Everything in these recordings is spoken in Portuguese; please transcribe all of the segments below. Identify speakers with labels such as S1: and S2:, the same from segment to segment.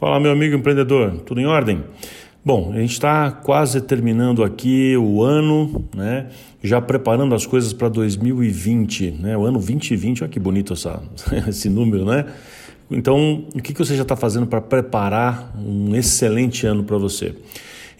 S1: Fala, meu amigo empreendedor, tudo em ordem? Bom, a gente está quase terminando aqui o ano, né? Já preparando as coisas para 2020, né? O ano 2020, olha que bonito essa, esse número, né? Então, o que, que você já está fazendo para preparar um excelente ano para você?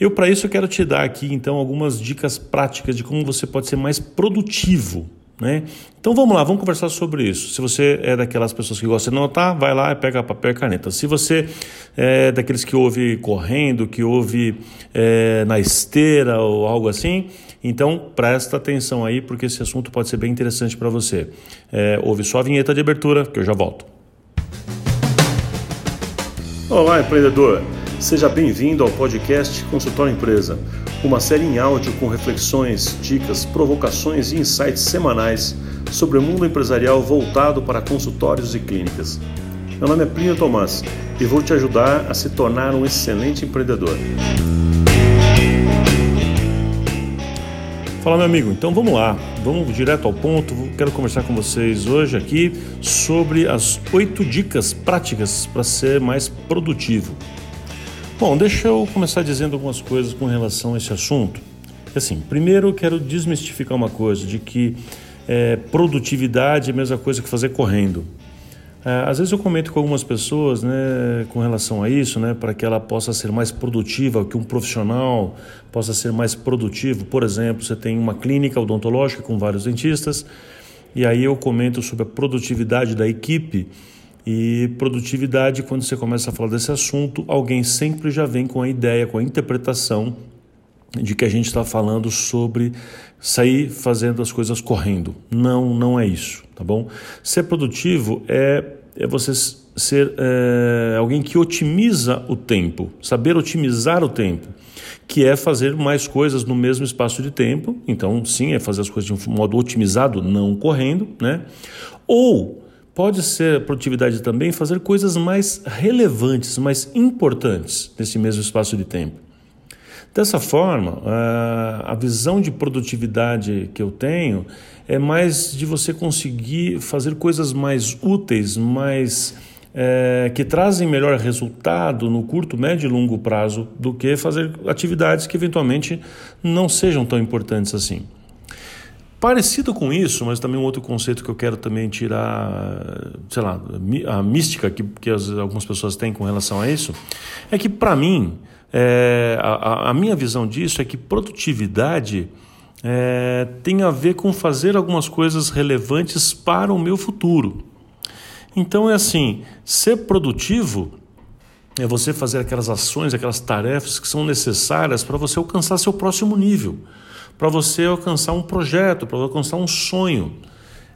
S1: Eu, para isso, eu quero te dar aqui, então, algumas dicas práticas de como você pode ser mais produtivo né? Então vamos lá, vamos conversar sobre isso. Se você é daquelas pessoas que gosta de anotar, vai lá e pega papel e caneta. Se você é daqueles que ouve correndo, que ouve é, na esteira ou algo assim, então presta atenção aí porque esse assunto pode ser bem interessante para você. É, ouve só a vinheta de abertura que eu já volto. Olá, empreendedor! Seja bem-vindo ao podcast Consultório Empresa uma série em áudio com reflexões, dicas, provocações e insights semanais sobre o mundo empresarial voltado para consultórios e clínicas. Meu nome é Plínio Tomás e vou te ajudar a se tornar um excelente empreendedor. Fala, meu amigo. Então vamos lá, vamos direto ao ponto. Quero conversar com vocês hoje aqui sobre as oito dicas práticas para ser mais produtivo. Bom, deixa eu começar dizendo algumas coisas com relação a esse assunto. Assim, primeiro eu quero desmistificar uma coisa, de que é, produtividade é a mesma coisa que fazer correndo. É, às vezes eu comento com algumas pessoas né, com relação a isso, né, para que ela possa ser mais produtiva, que um profissional possa ser mais produtivo. Por exemplo, você tem uma clínica odontológica com vários dentistas, e aí eu comento sobre a produtividade da equipe e produtividade, quando você começa a falar desse assunto, alguém sempre já vem com a ideia, com a interpretação de que a gente está falando sobre sair fazendo as coisas correndo. Não, não é isso, tá bom? Ser produtivo é, é você ser é, alguém que otimiza o tempo, saber otimizar o tempo, que é fazer mais coisas no mesmo espaço de tempo. Então, sim, é fazer as coisas de um modo otimizado, não correndo, né? Ou Pode ser produtividade também fazer coisas mais relevantes, mais importantes nesse mesmo espaço de tempo. Dessa forma, a visão de produtividade que eu tenho é mais de você conseguir fazer coisas mais úteis, mais é, que trazem melhor resultado no curto, médio e longo prazo do que fazer atividades que eventualmente não sejam tão importantes assim. Parecido com isso, mas também um outro conceito que eu quero também tirar, sei lá, a mística que, que as, algumas pessoas têm com relação a isso, é que para mim, é, a, a, minha visão disso é que produtividade é, tem a ver com fazer algumas coisas relevantes para o meu futuro. Então é assim, ser produtivo é você fazer aquelas ações, aquelas tarefas que são necessárias para você alcançar seu próximo nível para você alcançar um projeto, para alcançar um sonho.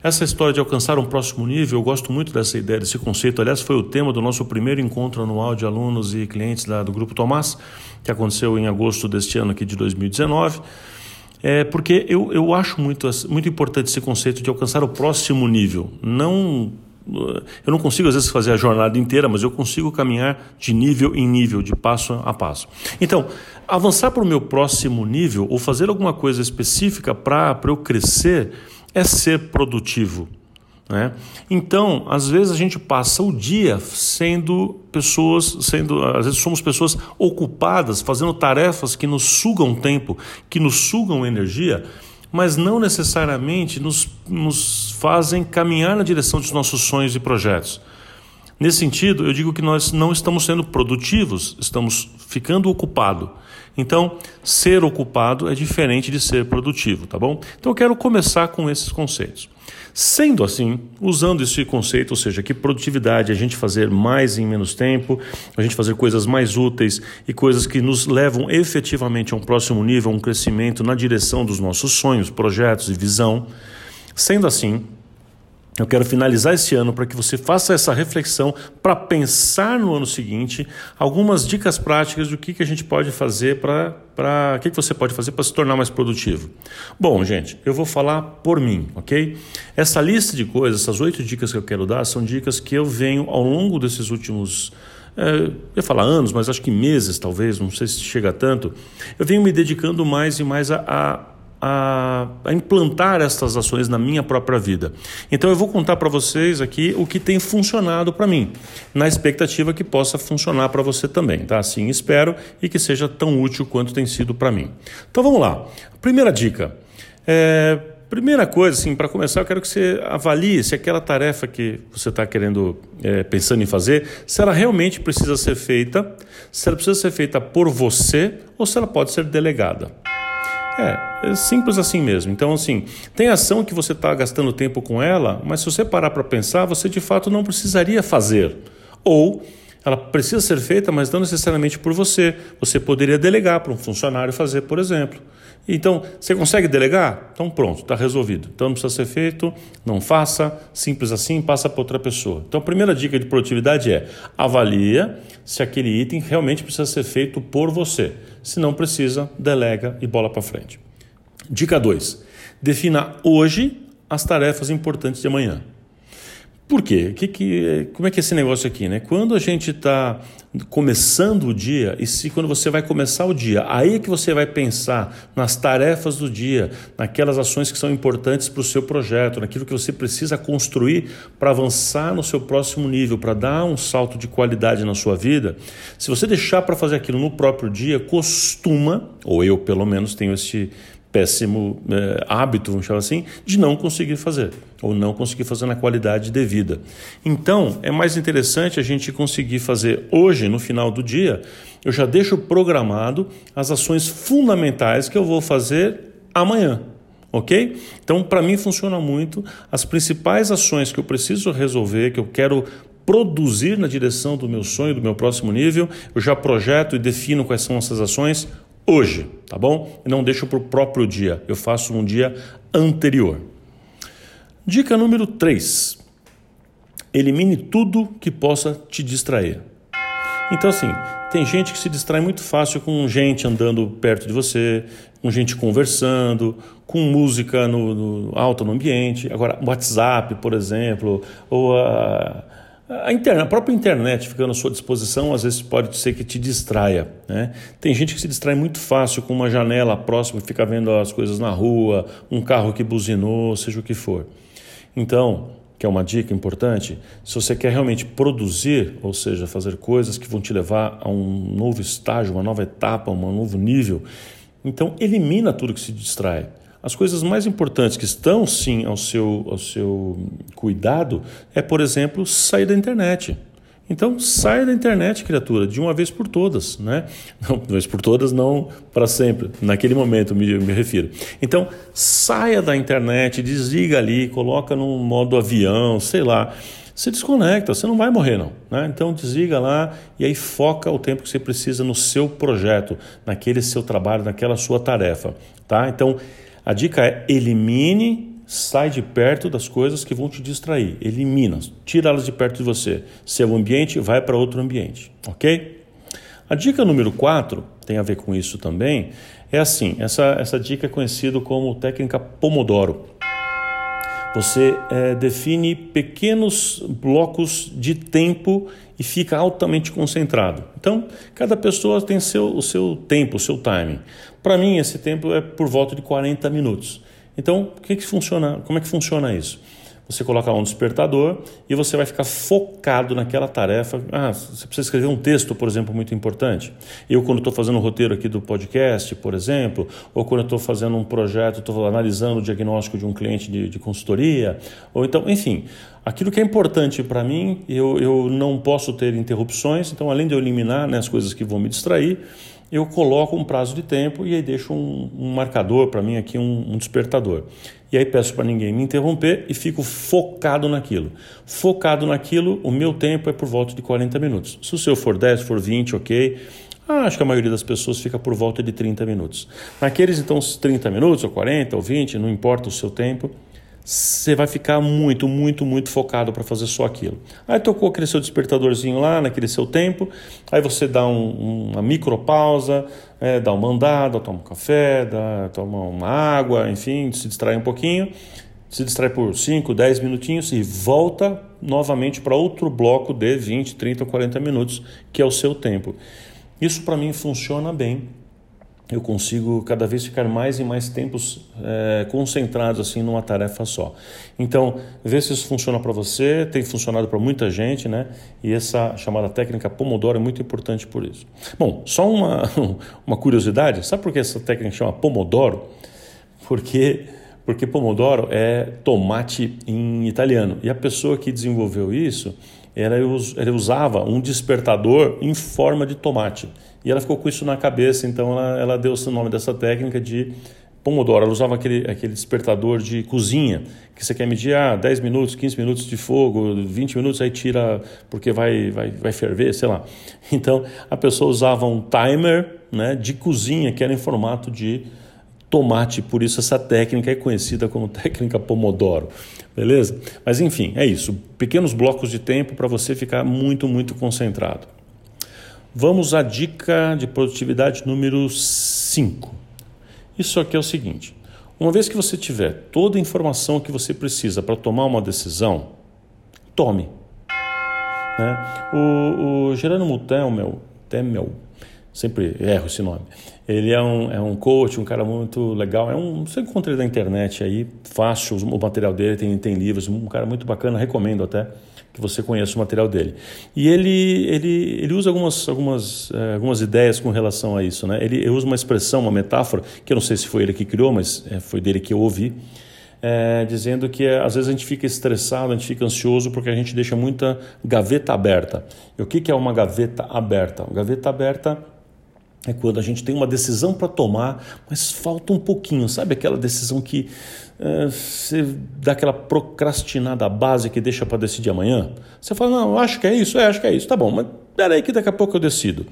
S1: Essa história de alcançar um próximo nível, eu gosto muito dessa ideia, desse conceito. Aliás, foi o tema do nosso primeiro encontro anual de alunos e clientes do Grupo Tomás, que aconteceu em agosto deste ano aqui de 2019. É porque eu, eu acho muito, muito importante esse conceito de alcançar o próximo nível. Não eu não consigo às vezes fazer a jornada inteira, mas eu consigo caminhar de nível em nível, de passo a passo. Então, avançar para o meu próximo nível ou fazer alguma coisa específica para eu crescer é ser produtivo. Né? Então, às vezes a gente passa o dia sendo pessoas, sendo, às vezes somos pessoas ocupadas, fazendo tarefas que nos sugam tempo, que nos sugam energia mas não necessariamente nos, nos fazem caminhar na direção dos nossos sonhos e projetos. Nesse sentido, eu digo que nós não estamos sendo produtivos, estamos ficando ocupados. Então, ser ocupado é diferente de ser produtivo, tá bom? Então, eu quero começar com esses conceitos. Sendo assim, usando esse conceito, ou seja, que produtividade é a gente fazer mais em menos tempo, a gente fazer coisas mais úteis e coisas que nos levam efetivamente a um próximo nível, a um crescimento na direção dos nossos sonhos, projetos e visão. Sendo assim, eu quero finalizar esse ano para que você faça essa reflexão para pensar no ano seguinte algumas dicas práticas do que, que a gente pode fazer para. O que, que você pode fazer para se tornar mais produtivo. Bom, gente, eu vou falar por mim, ok? Essa lista de coisas, essas oito dicas que eu quero dar, são dicas que eu venho ao longo desses últimos. É, eu ia falar anos, mas acho que meses talvez, não sei se chega tanto. Eu venho me dedicando mais e mais a, a a, a implantar estas ações na minha própria vida. Então eu vou contar para vocês aqui o que tem funcionado para mim, na expectativa que possa funcionar para você também, tá? Assim espero e que seja tão útil quanto tem sido para mim. Então vamos lá. Primeira dica. É, Primeira coisa, assim, para começar, eu quero que você avalie se aquela tarefa que você está querendo, é, pensando em fazer, se ela realmente precisa ser feita, se ela precisa ser feita por você ou se ela pode ser delegada. É, é simples assim mesmo. Então, assim, tem ação que você está gastando tempo com ela, mas se você parar para pensar, você de fato não precisaria fazer. Ou ela precisa ser feita, mas não necessariamente por você. Você poderia delegar para um funcionário fazer, por exemplo. Então, você consegue delegar? Então, pronto, está resolvido. Então, não precisa ser feito, não faça, simples assim, passa para outra pessoa. Então, a primeira dica de produtividade é avalia se aquele item realmente precisa ser feito por você. Se não precisa, delega e bola para frente. Dica 2. Defina hoje as tarefas importantes de amanhã. Por quê? Que, que, como é que é esse negócio aqui? Né? Quando a gente está começando o dia, e se quando você vai começar o dia, aí é que você vai pensar nas tarefas do dia, naquelas ações que são importantes para o seu projeto, naquilo que você precisa construir para avançar no seu próximo nível, para dar um salto de qualidade na sua vida. Se você deixar para fazer aquilo no próprio dia, costuma, ou eu pelo menos tenho esse péssimo é, hábito, vamos chamar assim, de não conseguir fazer, ou não conseguir fazer na qualidade devida. Então, é mais interessante a gente conseguir fazer hoje, no final do dia, eu já deixo programado as ações fundamentais que eu vou fazer amanhã. Ok? Então, para mim funciona muito. As principais ações que eu preciso resolver, que eu quero produzir na direção do meu sonho, do meu próximo nível, eu já projeto e defino quais são essas ações hoje, tá bom? E não deixo para o próprio dia, eu faço um dia anterior. Dica número 3. Elimine tudo que possa te distrair. Então, assim, tem gente que se distrai muito fácil com gente andando perto de você, com gente conversando, com música no, no alto no ambiente. Agora, WhatsApp, por exemplo, ou a a, internet, a própria internet ficando à sua disposição, às vezes pode ser que te distraia. Né? Tem gente que se distrai muito fácil com uma janela próxima, fica vendo as coisas na rua, um carro que buzinou, seja o que for. Então, que é uma dica importante, se você quer realmente produzir, ou seja, fazer coisas que vão te levar a um novo estágio, uma nova etapa, um novo nível, então elimina tudo que se distrai. As coisas mais importantes que estão sim ao seu, ao seu cuidado é, por exemplo, sair da internet. Então, saia da internet, criatura, de uma vez por todas, né? Não, de uma vez por todas, não para sempre, naquele momento me, me refiro. Então, saia da internet, desliga ali, coloca no modo avião, sei lá. Se desconecta, você não vai morrer, não. Né? Então, desliga lá e aí foca o tempo que você precisa no seu projeto, naquele seu trabalho, naquela sua tarefa, tá? Então, a dica é elimine, sai de perto das coisas que vão te distrair. Elimina, tira elas de perto de você. Seu ambiente vai para outro ambiente, ok? A dica número 4 tem a ver com isso também. É assim, essa, essa dica é conhecida como técnica Pomodoro. Você é, define pequenos blocos de tempo e fica altamente concentrado. Então, cada pessoa tem seu, o seu tempo, o seu timing. Para mim, esse tempo é por volta de 40 minutos. Então, que, que funciona? Como é que funciona isso? Você coloca um despertador e você vai ficar focado naquela tarefa. Ah, você precisa escrever um texto, por exemplo, muito importante. Eu, quando estou fazendo o roteiro aqui do podcast, por exemplo, ou quando estou fazendo um projeto, estou analisando o diagnóstico de um cliente de, de consultoria, ou então, enfim, aquilo que é importante para mim, eu, eu não posso ter interrupções, então, além de eu eliminar né, as coisas que vão me distrair, eu coloco um prazo de tempo e aí deixo um, um marcador para mim aqui, um, um despertador. E aí peço para ninguém me interromper e fico focado naquilo. Focado naquilo, o meu tempo é por volta de 40 minutos. Se o seu for 10, for 20, ok. Ah, acho que a maioria das pessoas fica por volta de 30 minutos. Naqueles, então, 30 minutos, ou 40, ou 20, não importa o seu tempo, você vai ficar muito, muito, muito focado para fazer só aquilo. Aí tocou aquele seu despertadorzinho lá, naquele seu tempo, aí você dá um, uma micropausa, é, dá uma andada, toma um café, dá, toma uma água, enfim, se distrai um pouquinho, se distrai por 5, 10 minutinhos e volta novamente para outro bloco de 20, 30 ou 40 minutos, que é o seu tempo. Isso para mim funciona bem eu consigo cada vez ficar mais e mais tempos é, concentrados assim numa tarefa só. Então, vê se isso funciona para você, tem funcionado para muita gente, né? E essa chamada técnica Pomodoro é muito importante por isso. Bom, só uma, uma curiosidade, sabe por que essa técnica chama Pomodoro? Porque porque Pomodoro é tomate em italiano. E a pessoa que desenvolveu isso, ela, ela usava um despertador em forma de tomate. E ela ficou com isso na cabeça, então ela, ela deu o nome dessa técnica de Pomodoro. Ela usava aquele, aquele despertador de cozinha, que você quer medir ah, 10 minutos, 15 minutos de fogo, 20 minutos, aí tira porque vai, vai, vai ferver, sei lá. Então a pessoa usava um timer né, de cozinha que era em formato de tomate, por isso essa técnica é conhecida como técnica Pomodoro. Beleza? Mas enfim, é isso. Pequenos blocos de tempo para você ficar muito, muito concentrado. Vamos à dica de produtividade número 5. Isso aqui é o seguinte: uma vez que você tiver toda a informação que você precisa para tomar uma decisão, tome. Né? O, o Gerônimo Temel, Temel, sempre erro esse nome, ele é um, é um coach, um cara muito legal. É um, você encontra ele na internet aí, fácil, o material dele tem, tem livros, um cara muito bacana, recomendo até que você conheça o material dele. E ele, ele, ele usa algumas, algumas, é, algumas ideias com relação a isso. Né? Ele, usa uma expressão, uma metáfora, que eu não sei se foi ele que criou, mas é, foi dele que eu ouvi, é, dizendo que às vezes a gente fica estressado, a gente fica ansioso porque a gente deixa muita gaveta aberta. E o que, que é uma gaveta aberta? Uma gaveta aberta é quando a gente tem uma decisão para tomar, mas falta um pouquinho, sabe aquela decisão que é, você dá aquela procrastinada base que deixa para decidir amanhã? Você fala, não, acho que é isso, é, acho que é isso, tá bom, mas peraí que daqui a pouco eu decido.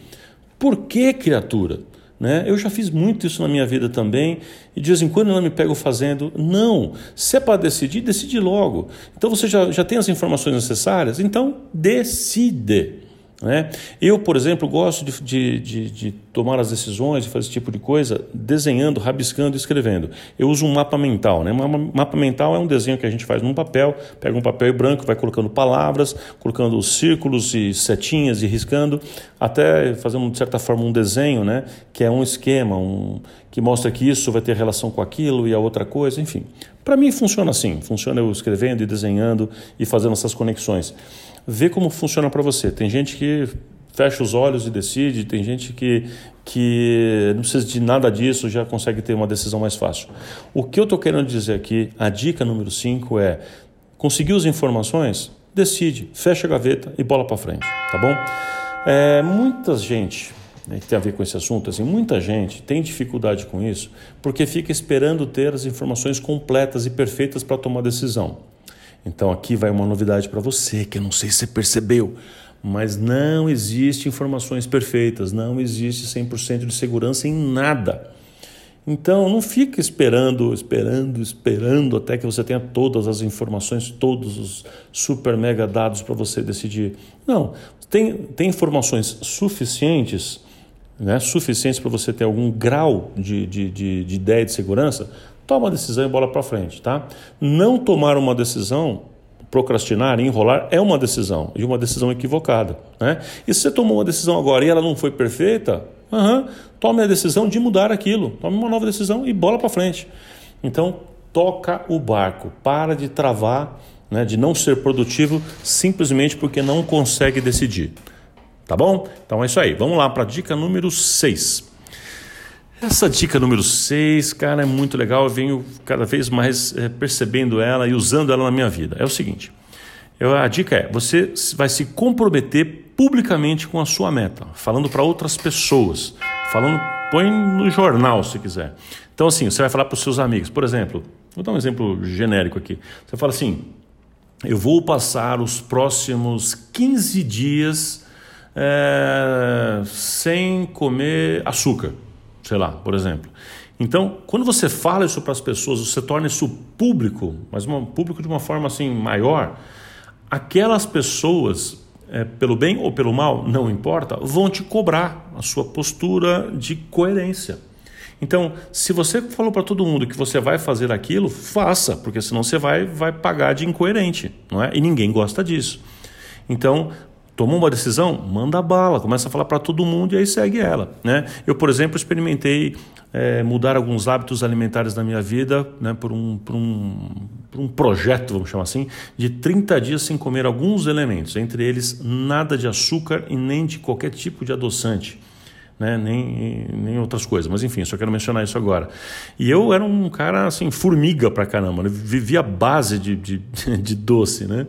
S1: Por que, criatura? Né? Eu já fiz muito isso na minha vida também e de vez em quando eu não me pego fazendo. Não, se é para decidir, decide logo. Então você já, já tem as informações necessárias, então decide. Né? Eu, por exemplo, gosto de, de, de, de, tomar as decisões, de fazer esse tipo de coisa, desenhando, rabiscando e escrevendo. Eu uso um mapa mental. Né? Um mapa mental é um desenho que a gente faz num papel, pega um papel branco, vai colocando palavras, colocando círculos e setinhas e riscando, até fazendo, de certa forma, um desenho, né? que é um esquema, um, que mostra que isso vai ter relação com aquilo e a outra coisa, enfim. Para mim funciona assim, funciona eu escrevendo e desenhando e fazendo essas conexões vê como funciona para você. Tem gente que fecha os olhos e decide, tem gente que, que não precisa de nada disso, já consegue ter uma decisão mais fácil. O que eu estou querendo dizer aqui, a dica número 5 é: conseguiu as informações? Decide, fecha a gaveta e bola para frente, tá bom? É, muita gente né, que tem a ver com esse assunto, assim, muita gente tem dificuldade com isso porque fica esperando ter as informações completas e perfeitas para tomar decisão. Então aqui vai uma novidade para você, que eu não sei se você percebeu, mas não existe informações perfeitas, não existe 100% de segurança em nada. Então não fique esperando, esperando, esperando até que você tenha todas as informações, todos os super mega dados para você decidir. Não, tem, tem informações suficientes, né, suficientes para você ter algum grau de, de, de, de ideia de segurança Toma a decisão e bola para frente, tá? Não tomar uma decisão, procrastinar, enrolar, é uma decisão e uma decisão equivocada, né? E se você tomou uma decisão agora e ela não foi perfeita, uhum, tome a decisão de mudar aquilo, tome uma nova decisão e bola para frente. Então, toca o barco, para de travar, né, de não ser produtivo simplesmente porque não consegue decidir. Tá bom? Então é isso aí. Vamos lá para a dica número 6. Essa dica número 6, cara, é muito legal. Eu venho cada vez mais é, percebendo ela e usando ela na minha vida. É o seguinte: eu, a dica é: você vai se comprometer publicamente com a sua meta, falando para outras pessoas, falando, põe no jornal se quiser. Então, assim, você vai falar para os seus amigos, por exemplo, vou dar um exemplo genérico aqui. Você fala assim: eu vou passar os próximos 15 dias é, sem comer açúcar sei lá, por exemplo. Então, quando você fala isso para as pessoas, você torna isso público, mas um público de uma forma assim maior, aquelas pessoas, é, pelo bem ou pelo mal, não importa, vão te cobrar a sua postura de coerência. Então, se você falou para todo mundo que você vai fazer aquilo, faça, porque senão você vai, vai pagar de incoerente, não é? E ninguém gosta disso. Então, Tomou uma decisão? Manda bala, começa a falar para todo mundo e aí segue ela. Né? Eu, por exemplo, experimentei é, mudar alguns hábitos alimentares da minha vida né, por, um, por, um, por um projeto, vamos chamar assim, de 30 dias sem comer alguns elementos, entre eles nada de açúcar e nem de qualquer tipo de adoçante. Né, nem, nem outras coisas, mas enfim, só quero mencionar isso agora. E eu era um cara assim, formiga pra caramba, né? vivia base de, de, de doce, né?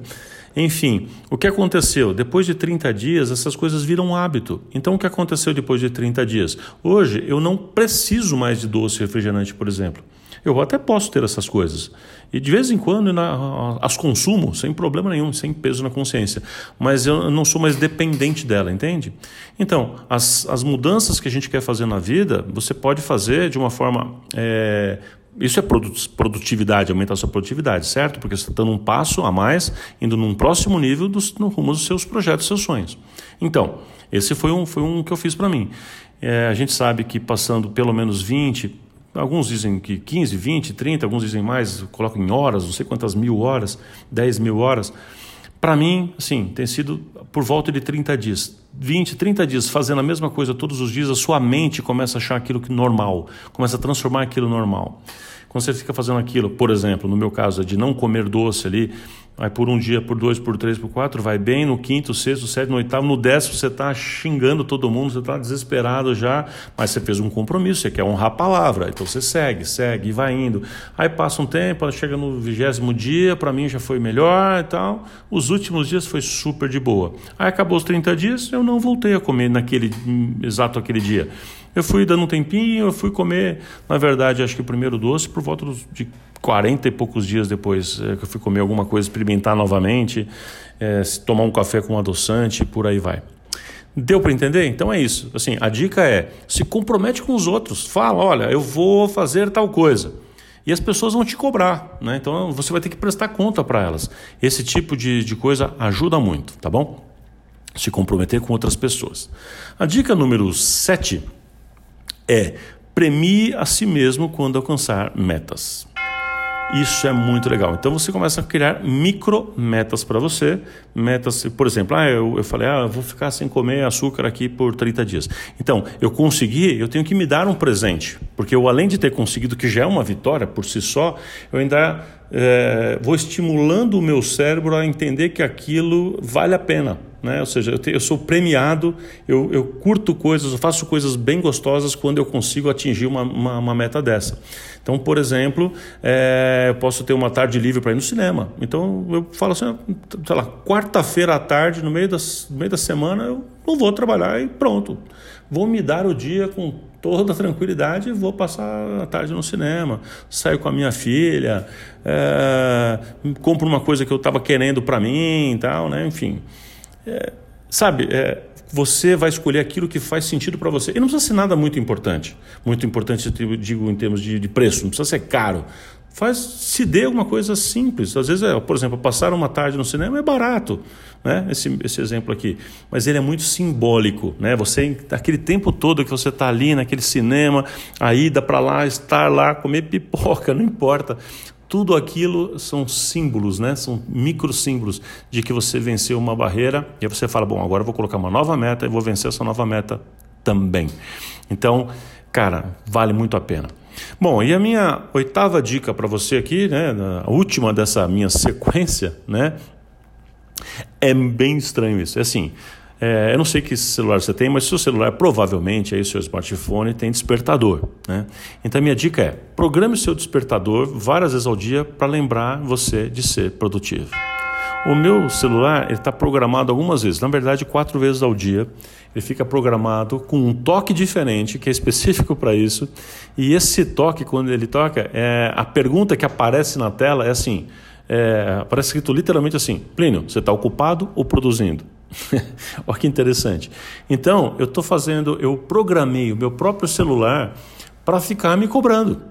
S1: Enfim, o que aconteceu? Depois de 30 dias, essas coisas viram hábito. Então, o que aconteceu depois de 30 dias? Hoje, eu não preciso mais de doce refrigerante, por exemplo. Eu até posso ter essas coisas. E de vez em quando na, as consumo sem problema nenhum, sem peso na consciência. Mas eu não sou mais dependente dela, entende? Então, as, as mudanças que a gente quer fazer na vida, você pode fazer de uma forma é, isso é produtividade, aumentar a sua produtividade, certo? Porque você está dando um passo a mais, indo num próximo nível dos, no rumo dos seus projetos, seus sonhos. Então, esse foi um, foi um que eu fiz para mim. É, a gente sabe que passando pelo menos 20, alguns dizem que 15, 20, 30, alguns dizem mais, colocam em horas, não sei quantas mil horas, 10 mil horas. Para mim, assim, tem sido por volta de 30 dias. 20, 30 dias fazendo a mesma coisa todos os dias, a sua mente começa a achar aquilo que normal, começa a transformar aquilo normal. Quando você fica fazendo aquilo, por exemplo, no meu caso, é de não comer doce ali, Aí por um dia, por dois, por três, por quatro, vai bem. No quinto, sexto, sétimo, oitavo, no décimo você está xingando todo mundo, você está desesperado já, mas você fez um compromisso, você quer honrar a palavra. Então você segue, segue e vai indo. Aí passa um tempo, chega no vigésimo dia, para mim já foi melhor e tal. Os últimos dias foi super de boa. Aí acabou os 30 dias, eu não voltei a comer naquele exato aquele dia. Eu fui dando um tempinho, eu fui comer, na verdade, acho que o primeiro doce por volta de 40 e poucos dias depois é, que eu fui comer alguma coisa, experimentar novamente, é, tomar um café com adoçante, por aí vai. Deu para entender? Então é isso. Assim, a dica é: se compromete com os outros. Fala, olha, eu vou fazer tal coisa. E as pessoas vão te cobrar, né? Então você vai ter que prestar conta para elas. Esse tipo de, de coisa ajuda muito, tá bom? Se comprometer com outras pessoas. A dica número 7 é premie a si mesmo quando alcançar metas. Isso é muito legal. Então você começa a criar micro metas para você. Metas, por exemplo, ah, eu, eu falei, ah, eu vou ficar sem comer açúcar aqui por 30 dias. Então, eu consegui, eu tenho que me dar um presente. Porque eu, além de ter conseguido, que já é uma vitória por si só, eu ainda é, vou estimulando o meu cérebro a entender que aquilo vale a pena. Né? Ou seja, eu, te, eu sou premiado, eu, eu, curto coisas, eu faço coisas bem gostosas quando eu consigo atingir uma, uma, uma meta dessa. Então, por exemplo, é, eu posso ter uma tarde livre para ir no cinema. Então, eu falo assim, sei lá, quarta-feira à tarde, no meio, das, no meio da semana, eu não vou trabalhar e pronto. Vou me dar o dia com toda tranquilidade e vou passar a tarde no cinema. Saio com a minha filha, é, compro uma coisa que eu estava querendo para mim e tal, né? Enfim. É, sabe, é, você vai escolher aquilo que faz sentido para você. E não precisa ser nada muito importante. Muito importante, eu digo em termos de, de preço, não precisa ser caro. Faz, se dê alguma coisa simples. Às vezes, é, por exemplo, passar uma tarde no cinema é barato, né? Esse, esse exemplo aqui. Mas ele é muito simbólico, né? Você, aquele tempo todo que você está ali naquele cinema, a ida para lá, estar lá, comer pipoca, não importa tudo aquilo são símbolos, né? São micro símbolos de que você venceu uma barreira e aí você fala, bom, agora eu vou colocar uma nova meta e vou vencer essa nova meta também. Então, cara, vale muito a pena. Bom, e a minha oitava dica para você aqui, né, a última dessa minha sequência, né, é bem estranho isso. É assim, é, eu não sei que celular você tem, mas seu celular provavelmente, aí seu smartphone tem despertador. Né? Então minha dica é: programe seu despertador várias vezes ao dia para lembrar você de ser produtivo. O meu celular está programado algumas vezes, na verdade quatro vezes ao dia. Ele fica programado com um toque diferente que é específico para isso. E esse toque, quando ele toca, é, a pergunta que aparece na tela é assim: é, aparece escrito literalmente assim: Plínio, você está ocupado ou produzindo? Olha que interessante. Então, eu estou fazendo, eu programei o meu próprio celular para ficar me cobrando.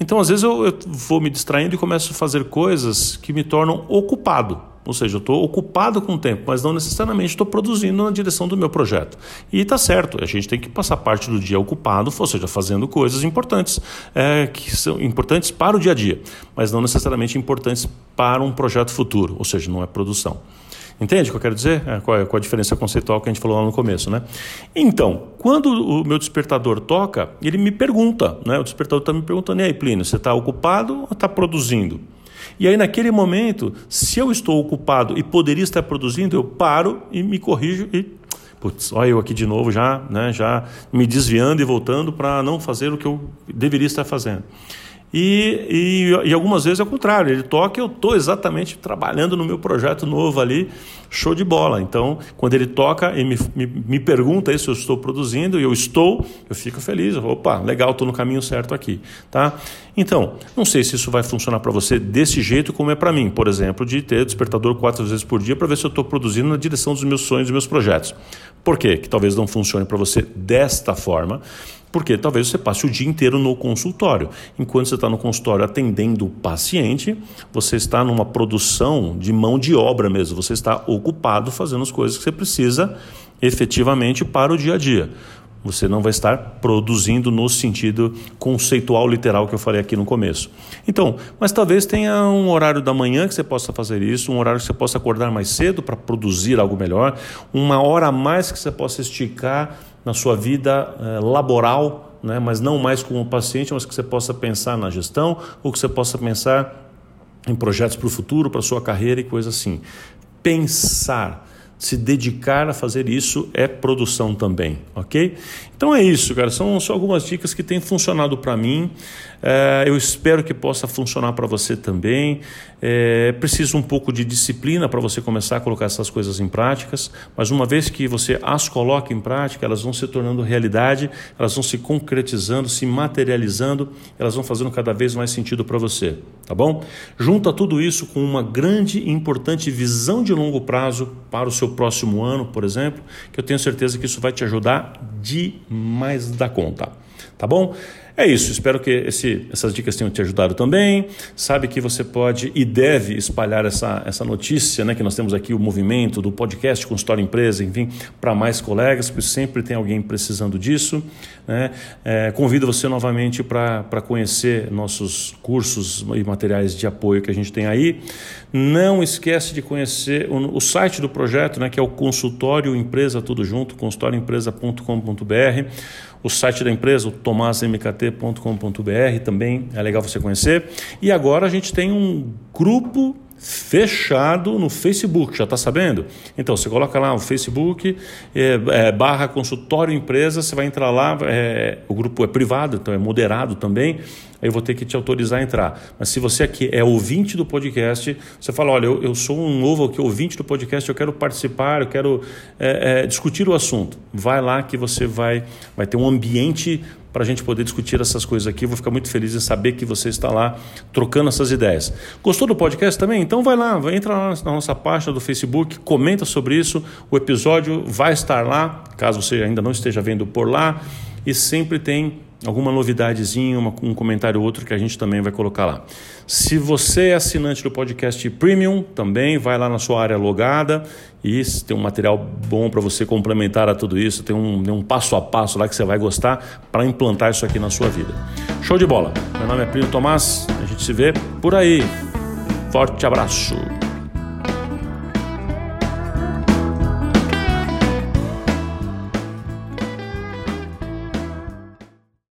S1: Então, às vezes, eu, eu, vou me distraindo e começo a fazer coisas que me tornam ocupado. Ou seja, eu estou ocupado com o tempo, mas não necessariamente estou produzindo na direção do meu projeto. E está certo, a gente tem que passar parte do dia ocupado, ou seja, fazendo coisas importantes, é, que são importantes para o dia a dia, mas não necessariamente importantes para um projeto futuro, ou seja, não é produção. Entende o que eu quero dizer? É, qual, é, qual a diferença conceitual que a gente falou lá no começo, né? Então, quando o meu despertador toca, ele me pergunta, né? O despertador está me perguntando, e aí, Plínio, você está ocupado ou está produzindo? E aí, naquele momento, se eu estou ocupado e poderia estar produzindo, eu paro e me corrijo e putz, olha eu aqui de novo já, né, já me desviando e voltando para não fazer o que eu deveria estar fazendo. E, e, e, algumas vezes é o contrário, ele toca eu estou exatamente trabalhando no meu projeto novo ali, show de bola. Então, quando ele toca e me, me, me pergunta se eu estou produzindo, e eu estou, eu fico feliz. Opa, legal, estou no caminho certo aqui. Tá? Então, não sei se isso vai funcionar para você desse jeito como é para mim, por exemplo, de ter despertador quatro vezes por dia para ver se eu estou produzindo na direção dos meus sonhos e meus projetos. Por quê? Que talvez não funcione para você desta forma porque talvez você passe o dia inteiro no consultório. Enquanto você está no consultório atendendo o paciente, você está numa produção de mão de obra mesmo. Você está ocupado fazendo as coisas que você precisa efetivamente para o dia a dia. Você não vai estar produzindo no sentido conceitual literal que eu falei aqui no começo. Então, mas talvez tenha um horário da manhã que você possa fazer isso, um horário que você possa acordar mais cedo para produzir algo melhor, uma hora a mais que você possa esticar na sua vida eh, laboral, né? mas não mais como paciente, mas que você possa pensar na gestão ou que você possa pensar em projetos para o futuro, para a sua carreira e coisa assim. Pensar se dedicar a fazer isso é produção também, ok? Então é isso, cara. São só algumas dicas que têm funcionado para mim. É, eu espero que possa funcionar para você também. É preciso um pouco de disciplina para você começar a colocar essas coisas em práticas, mas uma vez que você as coloca em prática, elas vão se tornando realidade, elas vão se concretizando, se materializando, elas vão fazendo cada vez mais sentido para você, tá bom? Junta tudo isso com uma grande e importante visão de longo prazo para o seu próximo ano, por exemplo, que eu tenho certeza que isso vai te ajudar demais da conta. Tá bom? É isso, espero que esse, essas dicas tenham te ajudado também. Sabe que você pode e deve espalhar essa, essa notícia, né? Que nós temos aqui o movimento do podcast com História Empresa, enfim, para mais colegas, porque sempre tem alguém precisando disso. Né? É, convido você novamente para conhecer nossos cursos e materiais de apoio que a gente tem aí. Não esquece de conhecer o, o site do projeto, né? Que é o Consultório Empresa Tudo Junto, consultórioempresa.com.br o site da empresa, o tomasmkt.com.br, também é legal você conhecer. E agora a gente tem um grupo fechado no Facebook, já está sabendo? Então, você coloca lá o Facebook, é, é, barra consultório empresa, você vai entrar lá, é, o grupo é privado, então é moderado também, aí eu vou ter que te autorizar a entrar. Mas se você aqui é ouvinte do podcast, você fala, olha, eu, eu sou um novo aqui, ouvinte do podcast, eu quero participar, eu quero é, é, discutir o assunto. Vai lá que você vai, vai ter um ambiente para a gente poder discutir essas coisas aqui. Vou ficar muito feliz em saber que você está lá trocando essas ideias. Gostou do podcast também? Então vai lá, entra na nossa página do Facebook, comenta sobre isso. O episódio vai estar lá, caso você ainda não esteja vendo por lá. E sempre tem alguma novidadezinha, uma, um comentário ou outro que a gente também vai colocar lá. Se você é assinante do podcast Premium, também vai lá na sua área logada e tem um material bom para você complementar a tudo isso. Tem um, um, passo a passo lá que você vai gostar para implantar isso aqui na sua vida. Show de bola! Meu nome é Primo Tomás, a gente se vê por aí. Forte abraço!